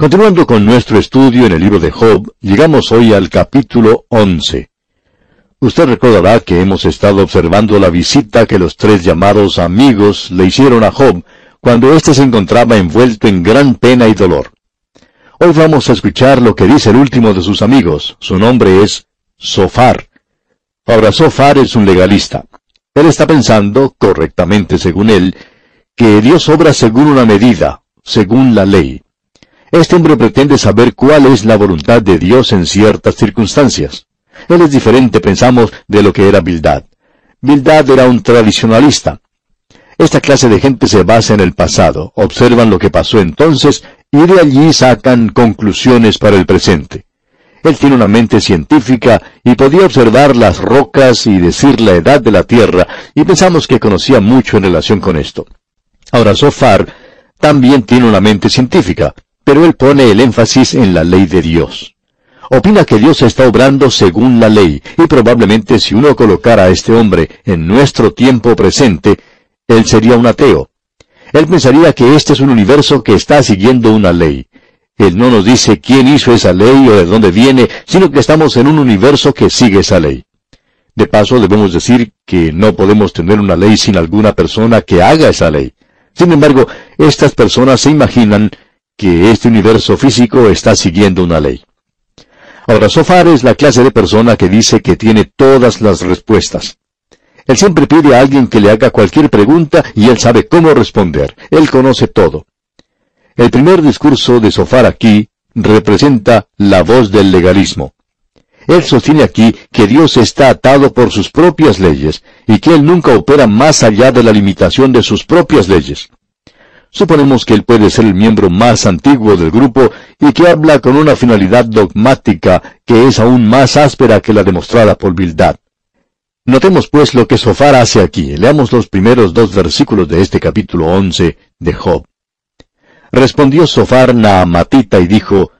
Continuando con nuestro estudio en el libro de Job, llegamos hoy al capítulo 11. Usted recordará que hemos estado observando la visita que los tres llamados amigos le hicieron a Job cuando éste se encontraba envuelto en gran pena y dolor. Hoy vamos a escuchar lo que dice el último de sus amigos. Su nombre es Sofar. Ahora, Sofar es un legalista. Él está pensando, correctamente según él, que Dios obra según una medida, según la ley. Este hombre pretende saber cuál es la voluntad de Dios en ciertas circunstancias. Él es diferente, pensamos, de lo que era Bildad. Bildad era un tradicionalista. Esta clase de gente se basa en el pasado, observan lo que pasó entonces y de allí sacan conclusiones para el presente. Él tiene una mente científica y podía observar las rocas y decir la edad de la Tierra, y pensamos que conocía mucho en relación con esto. Ahora, Sofar también tiene una mente científica, pero él pone el énfasis en la ley de Dios. Opina que Dios está obrando según la ley, y probablemente si uno colocara a este hombre en nuestro tiempo presente, él sería un ateo. Él pensaría que este es un universo que está siguiendo una ley. Él no nos dice quién hizo esa ley o de dónde viene, sino que estamos en un universo que sigue esa ley. De paso, debemos decir que no podemos tener una ley sin alguna persona que haga esa ley. Sin embargo, estas personas se imaginan que este universo físico está siguiendo una ley. Ahora, Sofar es la clase de persona que dice que tiene todas las respuestas. Él siempre pide a alguien que le haga cualquier pregunta y él sabe cómo responder. Él conoce todo. El primer discurso de Sofar aquí representa la voz del legalismo. Él sostiene aquí que Dios está atado por sus propias leyes y que Él nunca opera más allá de la limitación de sus propias leyes. Suponemos que él puede ser el miembro más antiguo del grupo y que habla con una finalidad dogmática que es aún más áspera que la demostrada por Bildad. Notemos pues lo que Sofar hace aquí. Leamos los primeros dos versículos de este capítulo once de Job. Respondió Sofar Naamatita y dijo,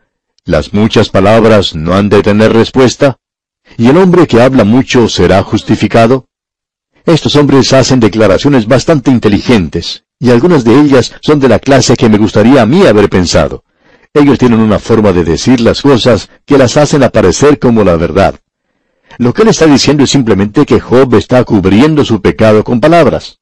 ¿Las muchas palabras no han de tener respuesta? ¿Y el hombre que habla mucho será justificado? Estos hombres hacen declaraciones bastante inteligentes, y algunas de ellas son de la clase que me gustaría a mí haber pensado. Ellos tienen una forma de decir las cosas que las hacen aparecer como la verdad. Lo que él está diciendo es simplemente que Job está cubriendo su pecado con palabras.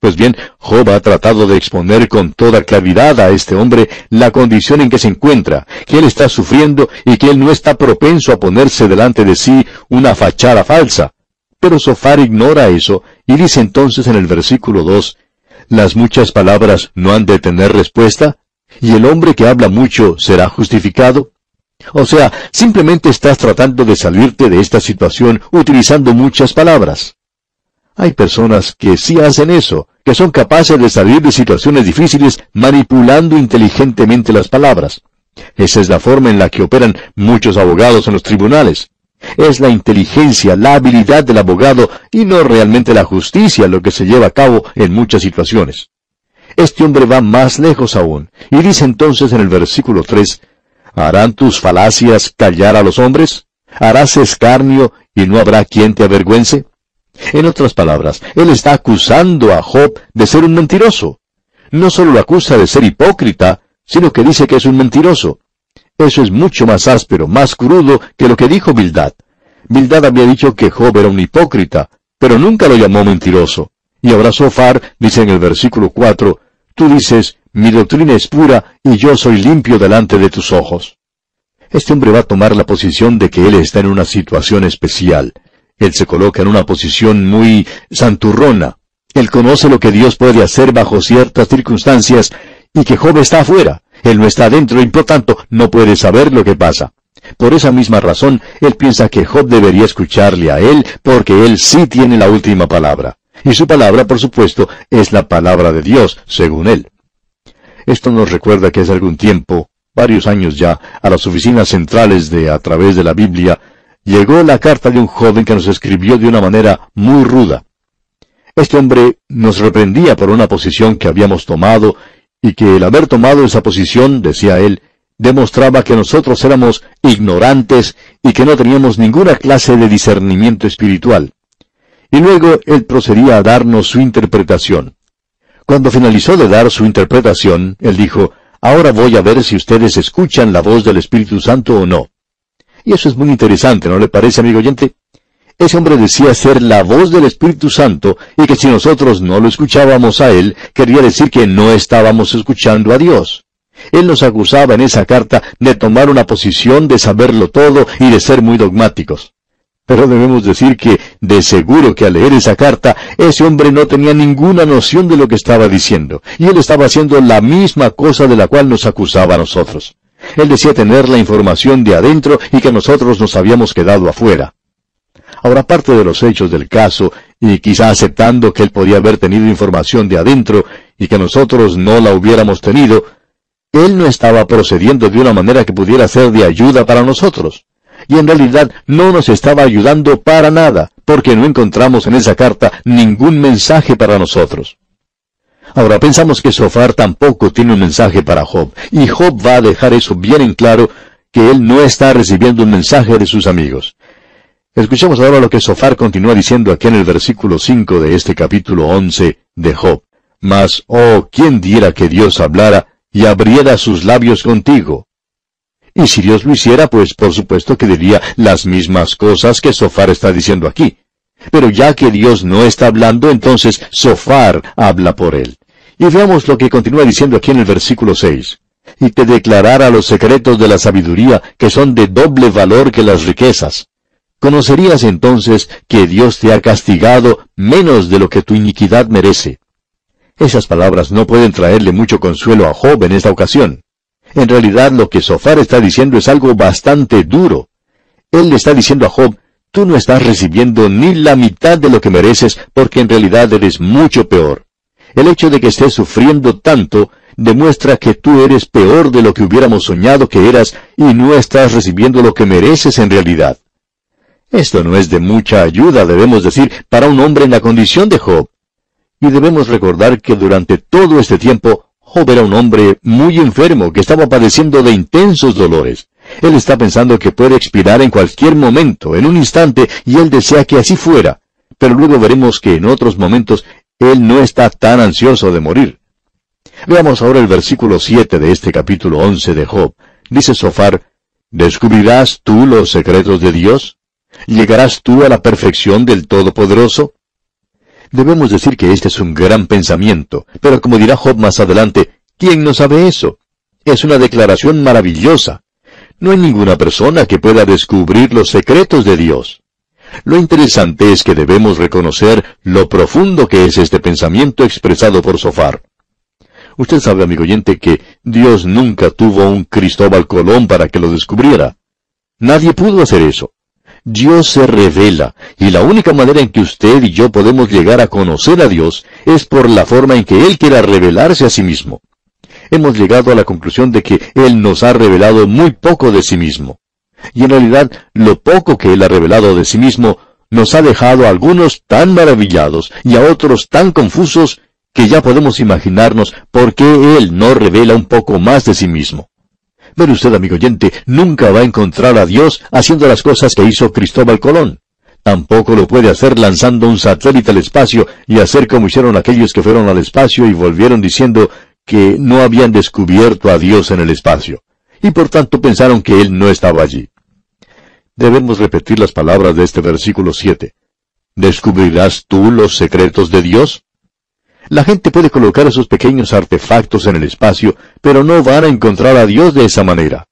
Pues bien, Job ha tratado de exponer con toda claridad a este hombre la condición en que se encuentra, que él está sufriendo y que él no está propenso a ponerse delante de sí una fachada falsa. Pero Sofar ignora eso y dice entonces en el versículo 2, ¿Las muchas palabras no han de tener respuesta? ¿Y el hombre que habla mucho será justificado? O sea, simplemente estás tratando de salirte de esta situación utilizando muchas palabras. Hay personas que sí hacen eso, que son capaces de salir de situaciones difíciles manipulando inteligentemente las palabras. Esa es la forma en la que operan muchos abogados en los tribunales. Es la inteligencia, la habilidad del abogado y no realmente la justicia lo que se lleva a cabo en muchas situaciones. Este hombre va más lejos aún, y dice entonces en el versículo 3, ¿Harán tus falacias callar a los hombres? ¿Harás escarnio y no habrá quien te avergüence? En otras palabras, él está acusando a Job de ser un mentiroso. No solo lo acusa de ser hipócrita, sino que dice que es un mentiroso. Eso es mucho más áspero, más crudo que lo que dijo Bildad. Bildad había dicho que Job era un hipócrita, pero nunca lo llamó mentiroso. Y ahora Sofar dice en el versículo 4, tú dices, mi doctrina es pura y yo soy limpio delante de tus ojos. Este hombre va a tomar la posición de que él está en una situación especial. Él se coloca en una posición muy santurrona. Él conoce lo que Dios puede hacer bajo ciertas circunstancias y que Job está afuera. Él no está dentro y por tanto no puede saber lo que pasa. Por esa misma razón, él piensa que Job debería escucharle a él porque él sí tiene la última palabra. Y su palabra, por supuesto, es la palabra de Dios, según él. Esto nos recuerda que hace algún tiempo, varios años ya, a las oficinas centrales de A través de la Biblia, llegó la carta de un joven que nos escribió de una manera muy ruda. Este hombre nos reprendía por una posición que habíamos tomado y que el haber tomado esa posición, decía él, demostraba que nosotros éramos ignorantes y que no teníamos ninguna clase de discernimiento espiritual. Y luego él procedía a darnos su interpretación. Cuando finalizó de dar su interpretación, él dijo, ahora voy a ver si ustedes escuchan la voz del Espíritu Santo o no. Y eso es muy interesante, ¿no le parece, amigo oyente? Ese hombre decía ser la voz del Espíritu Santo y que si nosotros no lo escuchábamos a él, quería decir que no estábamos escuchando a Dios. Él nos acusaba en esa carta de tomar una posición de saberlo todo y de ser muy dogmáticos. Pero debemos decir que, de seguro que al leer esa carta, ese hombre no tenía ninguna noción de lo que estaba diciendo, y él estaba haciendo la misma cosa de la cual nos acusaba a nosotros. Él decía tener la información de adentro y que nosotros nos habíamos quedado afuera. Ahora, parte de los hechos del caso, y quizá aceptando que él podía haber tenido información de adentro y que nosotros no la hubiéramos tenido, él no estaba procediendo de una manera que pudiera ser de ayuda para nosotros. Y en realidad no nos estaba ayudando para nada, porque no encontramos en esa carta ningún mensaje para nosotros. Ahora pensamos que Sofar tampoco tiene un mensaje para Job, y Job va a dejar eso bien en claro, que él no está recibiendo un mensaje de sus amigos. Escuchemos ahora lo que Sofar continúa diciendo aquí en el versículo 5 de este capítulo 11 de Job. Mas, oh, ¿quién diera que Dios hablara y abriera sus labios contigo. Y si Dios lo hiciera, pues por supuesto que diría las mismas cosas que Sofar está diciendo aquí. Pero ya que Dios no está hablando, entonces Sofar habla por él. Y veamos lo que continúa diciendo aquí en el versículo 6. Y te declarara los secretos de la sabiduría, que son de doble valor que las riquezas. Conocerías entonces que Dios te ha castigado menos de lo que tu iniquidad merece. Esas palabras no pueden traerle mucho consuelo a Job en esta ocasión. En realidad lo que Sofar está diciendo es algo bastante duro. Él le está diciendo a Job, tú no estás recibiendo ni la mitad de lo que mereces porque en realidad eres mucho peor. El hecho de que estés sufriendo tanto demuestra que tú eres peor de lo que hubiéramos soñado que eras y no estás recibiendo lo que mereces en realidad. Esto no es de mucha ayuda, debemos decir, para un hombre en la condición de Job. Y debemos recordar que durante todo este tiempo, Job era un hombre muy enfermo que estaba padeciendo de intensos dolores. Él está pensando que puede expirar en cualquier momento, en un instante, y él desea que así fuera. Pero luego veremos que en otros momentos él no está tan ansioso de morir. Veamos ahora el versículo 7 de este capítulo 11 de Job. Dice Sofar, ¿Descubrirás tú los secretos de Dios? ¿Llegarás tú a la perfección del Todopoderoso? Debemos decir que este es un gran pensamiento, pero como dirá Job más adelante, ¿quién no sabe eso? Es una declaración maravillosa. No hay ninguna persona que pueda descubrir los secretos de Dios. Lo interesante es que debemos reconocer lo profundo que es este pensamiento expresado por Sofar. Usted sabe, amigo oyente, que Dios nunca tuvo un Cristóbal Colón para que lo descubriera. Nadie pudo hacer eso. Dios se revela, y la única manera en que usted y yo podemos llegar a conocer a Dios es por la forma en que Él quiera revelarse a sí mismo. Hemos llegado a la conclusión de que Él nos ha revelado muy poco de sí mismo. Y en realidad, lo poco que Él ha revelado de sí mismo nos ha dejado a algunos tan maravillados y a otros tan confusos que ya podemos imaginarnos por qué Él no revela un poco más de sí mismo. Pero usted, amigo oyente, nunca va a encontrar a Dios haciendo las cosas que hizo Cristóbal Colón. Tampoco lo puede hacer lanzando un satélite al espacio y hacer como hicieron aquellos que fueron al espacio y volvieron diciendo que no habían descubierto a Dios en el espacio. Y por tanto pensaron que Él no estaba allí. Debemos repetir las palabras de este versículo 7. ¿Descubrirás tú los secretos de Dios? La gente puede colocar esos pequeños artefactos en el espacio, pero no van a encontrar a Dios de esa manera.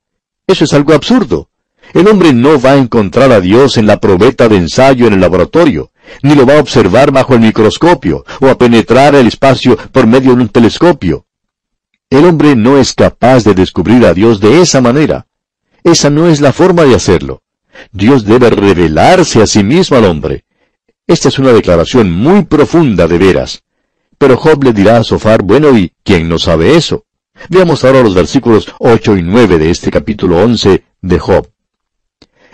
Eso es algo absurdo. El hombre no va a encontrar a Dios en la probeta de ensayo en el laboratorio, ni lo va a observar bajo el microscopio, o a penetrar el espacio por medio de un telescopio. El hombre no es capaz de descubrir a Dios de esa manera. Esa no es la forma de hacerlo. Dios debe revelarse a sí mismo al hombre. Esta es una declaración muy profunda de veras. Pero Job le dirá a Sofar, bueno, ¿y quién no sabe eso? Veamos ahora los versículos 8 y 9 de este capítulo 11 de Job.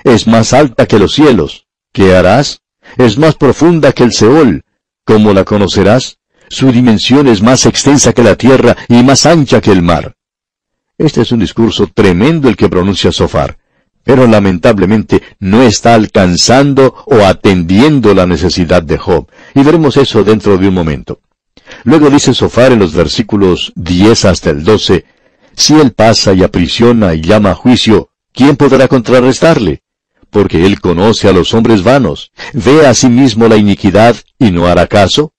Es más alta que los cielos. ¿Qué harás? Es más profunda que el Seol. ¿Cómo la conocerás? Su dimensión es más extensa que la tierra y más ancha que el mar. Este es un discurso tremendo el que pronuncia Sofar, pero lamentablemente no está alcanzando o atendiendo la necesidad de Job, y veremos eso dentro de un momento. Luego dice Sofar en los versículos 10 hasta el 12, Si él pasa y aprisiona y llama a juicio, ¿quién podrá contrarrestarle? Porque él conoce a los hombres vanos, ve a sí mismo la iniquidad y no hará caso.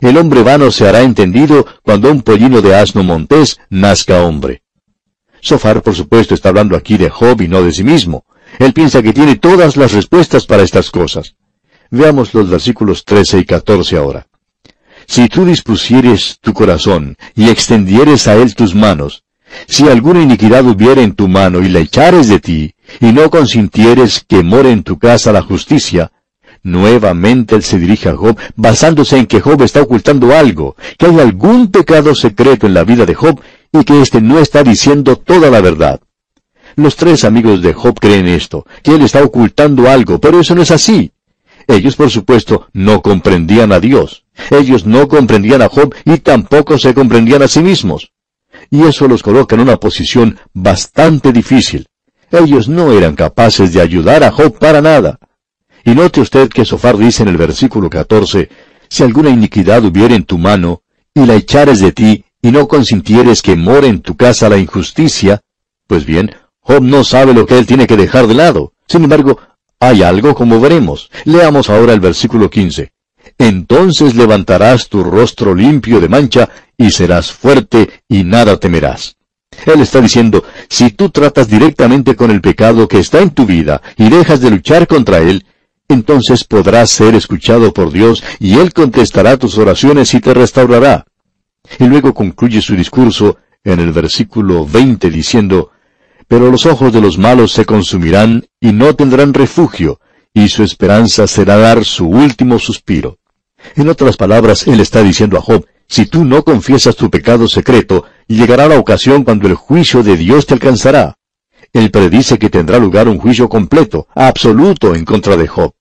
El hombre vano se hará entendido cuando un pollino de asno montés nazca hombre. Sofar, por supuesto, está hablando aquí de Job y no de sí mismo. Él piensa que tiene todas las respuestas para estas cosas. Veamos los versículos 13 y 14 ahora. Si tú dispusieres tu corazón y extendieres a él tus manos, si alguna iniquidad hubiere en tu mano y la echares de ti, y no consintieres que more en tu casa la justicia, nuevamente él se dirige a Job basándose en que Job está ocultando algo, que hay algún pecado secreto en la vida de Job y que éste no está diciendo toda la verdad. Los tres amigos de Job creen esto, que él está ocultando algo, pero eso no es así. Ellos, por supuesto, no comprendían a Dios. Ellos no comprendían a Job y tampoco se comprendían a sí mismos. Y eso los coloca en una posición bastante difícil. Ellos no eran capaces de ayudar a Job para nada. Y note usted que Sofar dice en el versículo 14, Si alguna iniquidad hubiere en tu mano, y la echares de ti, y no consintieres que more en tu casa la injusticia, pues bien, Job no sabe lo que él tiene que dejar de lado. Sin embargo, hay algo como veremos. Leamos ahora el versículo 15. Entonces levantarás tu rostro limpio de mancha y serás fuerte y nada temerás. Él está diciendo, si tú tratas directamente con el pecado que está en tu vida y dejas de luchar contra él, entonces podrás ser escuchado por Dios y Él contestará tus oraciones y te restaurará. Y luego concluye su discurso en el versículo 20 diciendo, Pero los ojos de los malos se consumirán y no tendrán refugio, y su esperanza será dar su último suspiro. En otras palabras, él está diciendo a Job, si tú no confiesas tu pecado secreto, llegará la ocasión cuando el juicio de Dios te alcanzará. Él predice que tendrá lugar un juicio completo, absoluto en contra de Job.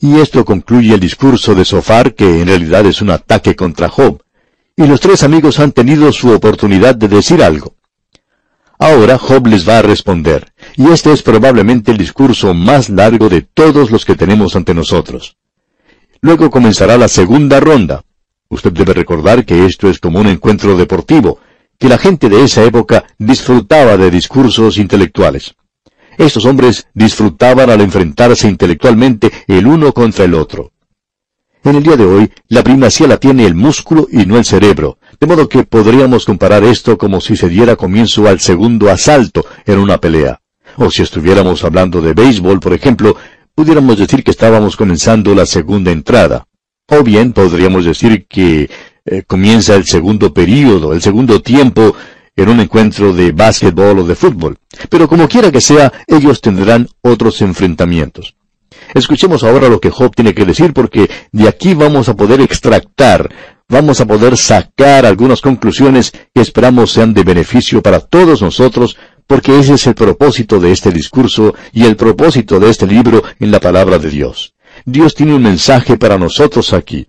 Y esto concluye el discurso de Sofar, que en realidad es un ataque contra Job y los tres amigos han tenido su oportunidad de decir algo. Ahora Job les va a responder, y este es probablemente el discurso más largo de todos los que tenemos ante nosotros. Luego comenzará la segunda ronda. Usted debe recordar que esto es como un encuentro deportivo, que la gente de esa época disfrutaba de discursos intelectuales. Estos hombres disfrutaban al enfrentarse intelectualmente el uno contra el otro. En el día de hoy, la primacía la tiene el músculo y no el cerebro, de modo que podríamos comparar esto como si se diera comienzo al segundo asalto en una pelea. O si estuviéramos hablando de béisbol, por ejemplo, pudiéramos decir que estábamos comenzando la segunda entrada. O bien podríamos decir que eh, comienza el segundo período, el segundo tiempo en un encuentro de básquetbol o de fútbol. Pero como quiera que sea, ellos tendrán otros enfrentamientos. Escuchemos ahora lo que Job tiene que decir porque de aquí vamos a poder extractar, vamos a poder sacar algunas conclusiones que esperamos sean de beneficio para todos nosotros porque ese es el propósito de este discurso y el propósito de este libro en la palabra de Dios. Dios tiene un mensaje para nosotros aquí.